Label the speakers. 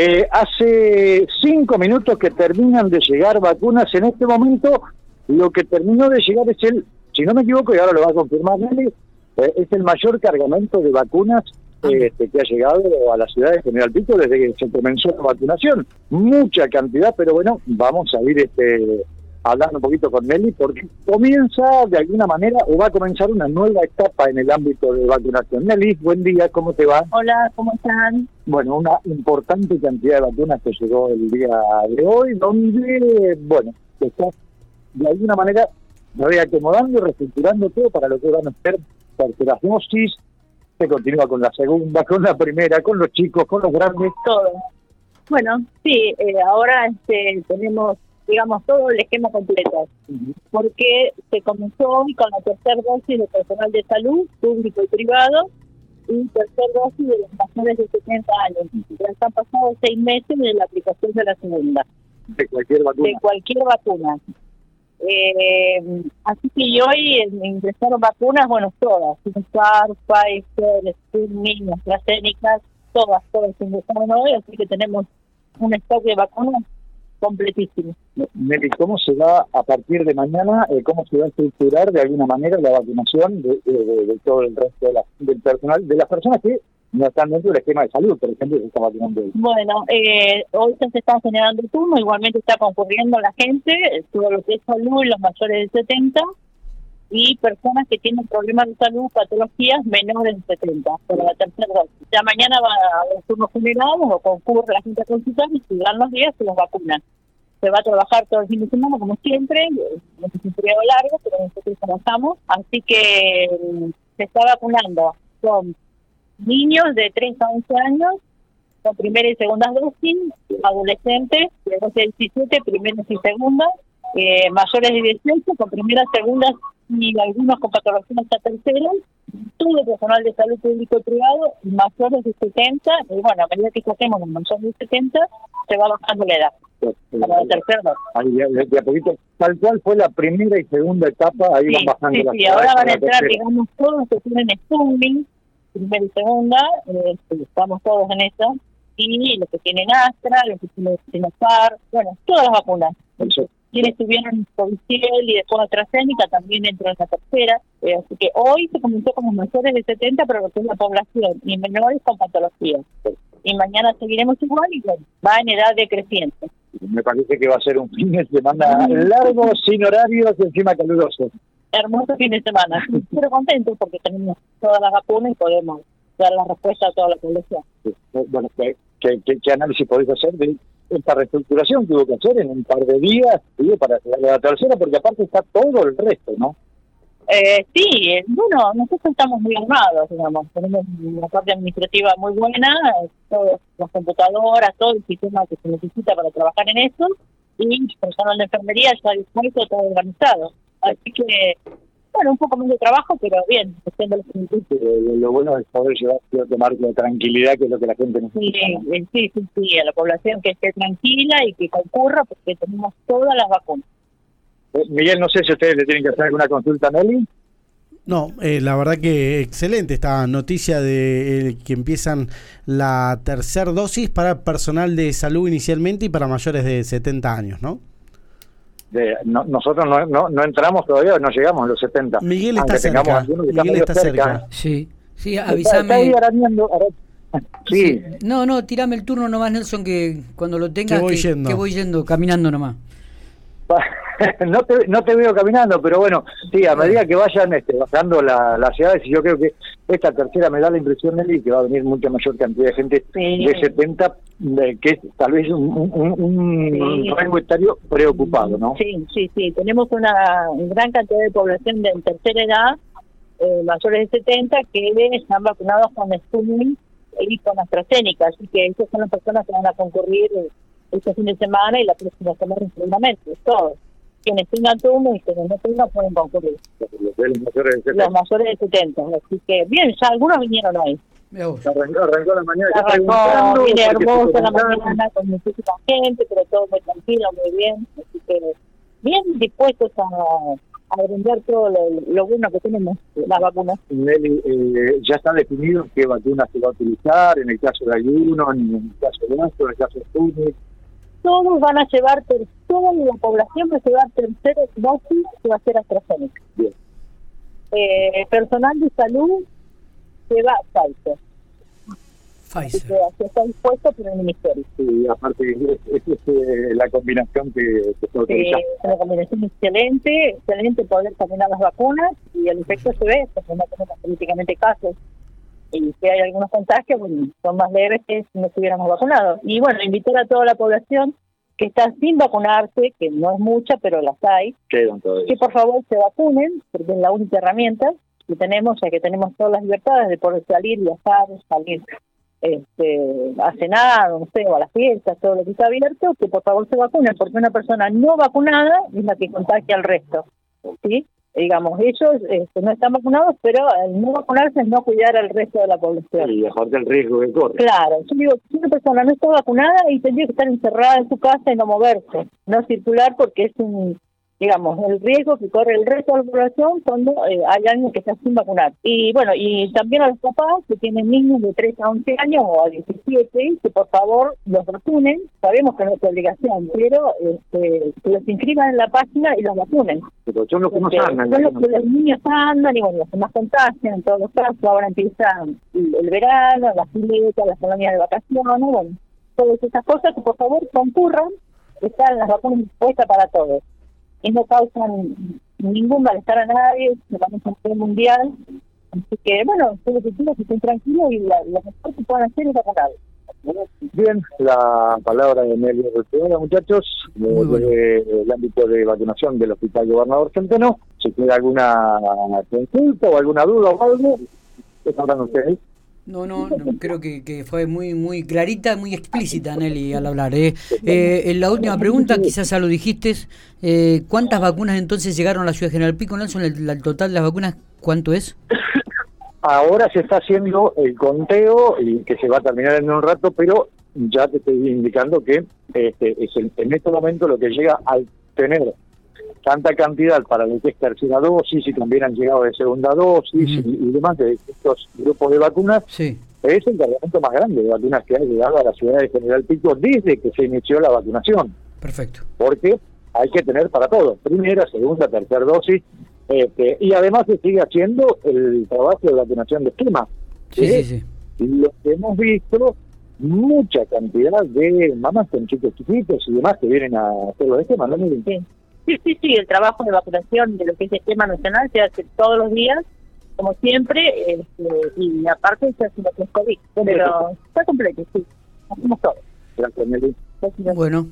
Speaker 1: Eh, hace cinco minutos que terminan de llegar vacunas. En este momento, lo que terminó de llegar es el, si no me equivoco, y ahora lo va a confirmar Nelly, eh, es el mayor cargamento de vacunas este, que ha llegado a la ciudad de General Pico desde que se comenzó la vacunación. Mucha cantidad, pero bueno, vamos a ir este, hablando un poquito con Nelly porque comienza de alguna manera o va a comenzar una nueva etapa en el ámbito de vacunación. Nelly, buen día, ¿cómo te va?
Speaker 2: Hola, ¿cómo están?
Speaker 1: Bueno, una importante cantidad de vacunas que llegó el día de hoy, donde, bueno, está de alguna manera reacomodando y reestructurando todo para lo que van a ser terceras dosis, se continúa con la segunda, con la primera, con los chicos, con los grandes.
Speaker 2: Todo. Bueno, sí, eh, ahora este, tenemos, digamos, todo el esquema completo, porque se comenzó hoy con la tercera dosis de personal de salud, público y privado, y tercera dosis de los mayores de 70 años. Ya han pasado seis meses de la aplicación de la segunda.
Speaker 1: De cualquier vacuna.
Speaker 2: De cualquier vacuna. Eh, así que hoy ingresaron vacunas, bueno, todas, Pfizer, Pfizer, Sputnik, AstraZeneca, todas, todas ingresaron hoy, así que tenemos un stock de vacunas completísimo.
Speaker 1: Nelly, ¿cómo se va a partir de mañana, eh, cómo se va a estructurar de alguna manera la vacunación de, de, todo el resto de la, del personal, de las personas que no están dentro del esquema de salud, por ejemplo, se está vacunando
Speaker 2: Bueno, eh, hoy se está generando el turno, igualmente está concurriendo la gente, todo lo que es salud, los mayores de 70 y personas que tienen problemas de salud, patologías menores de 70, por la tercera dosis. Ya mañana va a los turnos generados o concurre la gente a consultar y si dan los días se los vacunan. Se va a trabajar todo el fin de semana, como siempre, es un periodo largo, pero nosotros trabajamos, así que mm, se está vacunando. Son niños de 30 a 11 años con primera y segunda dosis, adolescentes de 12 a 17, primeras y segundas, eh, mayores de 18 con primeras, segundas y algunos con patologías hasta terceras, todo el personal de salud público y privado, mayores de 70, y bueno, a medida que saquemos los mayores de 70, se va bajando la edad. Para la tercera
Speaker 1: de, a poquito, tal cual fue la primera y segunda etapa, ahí van bajando
Speaker 2: sí,
Speaker 1: las
Speaker 2: Sí, ahora van a entrar, digamos, todos los que tienen Sputnik, primera y segunda, eh, estamos todos en eso, y los que tienen Astra, los que tienen Sinopar, bueno, todas las vacunas. Quienes tuvieron Covichiel y después AstraZeneca también entró en la tercera. Eh, así que hoy se comenzó como mayores de 70, pero lo que es la población, y menores con patologías. Y mañana seguiremos igual y bueno, va en edad decreciente.
Speaker 1: Me parece que va a ser un fin de semana largo, sin horarios, encima caluroso
Speaker 2: hermoso fin de semana. Pero contento porque tenemos todas las vacunas y podemos dar la respuesta a toda la población.
Speaker 1: Bueno, ¿qué, qué, análisis podéis hacer de esta reestructuración que hubo que hacer en un par de días digo, para la tercera? Porque aparte está todo el resto, ¿no?
Speaker 2: Eh, sí, eh, bueno, nosotros estamos muy armados, digamos, tenemos una parte administrativa muy buena, todas las computadoras, todo el sistema que se necesita para trabajar en eso, y personal de enfermería ya dispuesto, todo organizado. Así que, bueno, un poco más de trabajo, pero bien, haciendo
Speaker 1: lo, lo bueno es poder llevar cierto marco de tranquilidad, que es lo que la gente necesita.
Speaker 2: Sí, sí, sí, sí, a la población que esté tranquila y que concurra, porque tenemos todas las vacunas.
Speaker 1: Eh, Miguel, no sé si ustedes le tienen que hacer alguna consulta a Nelly.
Speaker 3: No, eh, la verdad que excelente esta noticia de eh, que empiezan la tercera dosis para personal de salud inicialmente y para mayores de 70 años, ¿no?
Speaker 1: Nosotros no, no, entramos todavía, no llegamos a los 70.
Speaker 3: Miguel está cerca. Miguel está cerca.
Speaker 4: Sí, sí, avísame.
Speaker 1: sí.
Speaker 4: No, no, tirame el turno nomás, Nelson, que cuando lo tengas, que voy, yendo. Que voy yendo, caminando nomás.
Speaker 1: no, te, no te veo caminando, pero bueno, sí, a medida que vayan este, bajando las ciudades, y yo creo que esta tercera me da la impresión, Nelly, que va a venir mucha mayor cantidad de gente de 70, que es tal vez un, un, rango etario preocupado, ¿no?
Speaker 2: Sí, sí, sí, tenemos una gran cantidad de población de tercera edad, eh, mayores de 70, que están vacunados con Sputnik y con AstraZeneca, así que esas son las personas que van a concurrir este fin de semana y la próxima semana seguramente, todos. Quienes tengan turno y quienes no tengan pueden concurrir. Los mayores de 70. Así que, bien, ya algunos vinieron hoy.
Speaker 1: Arrancó, arrancó la mañana.
Speaker 2: Arrancó, viene hermosa la mañana con muchísima gente, pero todo muy tranquilo, muy bien. Así que, bien dispuestos a, a brindar todo lo, bueno que tenemos las vacunas.
Speaker 1: Nelly, eh, ¿ya está definido qué vacuna se va a utilizar en el caso de ayuno, en el caso de Astro, en el caso de Sputnik?
Speaker 2: Todos van a llevar, toda la población va a llevar tercera dosis que va a ser AstraZeneca. Bien. Eh, personal de salud se va a Pfizer. Pfizer. está dispuesto por el ministerio.
Speaker 1: Sí, aparte, esa es, eh, la combinación que, que se
Speaker 2: utiliza. es una combinación excelente, excelente poder combinar las vacunas y el efecto se ve, porque no tenemos políticamente casos. Y si hay algunos contagios, bueno, son más leves que si no estuviéramos vacunados. Y bueno, invitar a toda la población que está sin vacunarse, que no es mucha, pero las hay, que por favor se vacunen, porque es la única herramienta que tenemos, ya que tenemos todas las libertades de poder salir, viajar, salir este, a cenar, no sé, o a las fiestas, todo lo que está abierto, que por favor se vacunen, porque una persona no vacunada es la que contagia al resto. ¿sí? Digamos, ellos este, no están vacunados, pero el no vacunarse es no cuidar al resto de la población.
Speaker 1: Y mejor el riesgo que corre.
Speaker 2: Claro, yo digo, si una persona no está vacunada y tendría que estar encerrada en su casa y no moverse, no circular porque es un digamos, el riesgo que corre el resto de la población cuando eh, hay alguien que está sin vacunar. Y bueno, y también a los papás que tienen niños de 3 a 11 años o a 17, que por favor los vacunen. Sabemos que no es obligación, pero este, que los inscriban en la página y los vacunen.
Speaker 1: Pero son los que no andan.
Speaker 2: Son los que los niños andan y bueno, los que más contagian en todos los casos. Ahora empieza el verano, las filetas, las colonias de vacaciones, bueno, todas esas cosas que por favor concurran. Están las vacunas dispuestas para todos y no causan ningún malestar a nadie, se van a hacer mundial. Así que, bueno, solo que que estén tranquilos y la, lo mejor que puedan hacer es vacunar.
Speaker 1: Bien, la palabra de Nelly Hola muchachos, del ámbito de vacunación del Hospital Gobernador Centeno. Si tiene alguna consulta o alguna duda o algo, ¿qué sabrán ustedes?
Speaker 4: No, no, creo que, fue muy muy clarita, muy explícita, Nelly, al hablar. ¿eh? Eh, en la última pregunta, quizás ya lo dijiste, eh, ¿cuántas vacunas entonces llegaron a la ciudad de General Pico, Nelson? El, total de las vacunas, ¿cuánto es?
Speaker 1: Ahora se está haciendo el conteo, y que se va a terminar en un rato, pero ya te estoy indicando que este, es en este momento lo que llega al tener tanta cantidad para lo que es tercera dosis y también han llegado de segunda dosis y, demás de estos grupos de vacunas, sí. es el cargamento más grande de vacunas que ha llegado a la ciudad de General Pico desde que se inició la vacunación.
Speaker 4: Perfecto.
Speaker 1: Porque hay que tener para todo, primera, segunda, tercera dosis, este, y además se sigue haciendo el trabajo de vacunación de esquema.
Speaker 4: Sí, sí, sí.
Speaker 1: Y lo que hemos visto, mucha cantidad de mamás con chicos chiquitos y demás que vienen a hacer los esquemas, ¿no?
Speaker 2: Sí. Sí, sí, sí, el trabajo de vacunación de lo que es el tema nacional se hace todos los días, como siempre, este, y aparte se hace lo que es COVID. Pero está completo, sí, hacemos todo.
Speaker 1: Gracias,
Speaker 4: Bueno.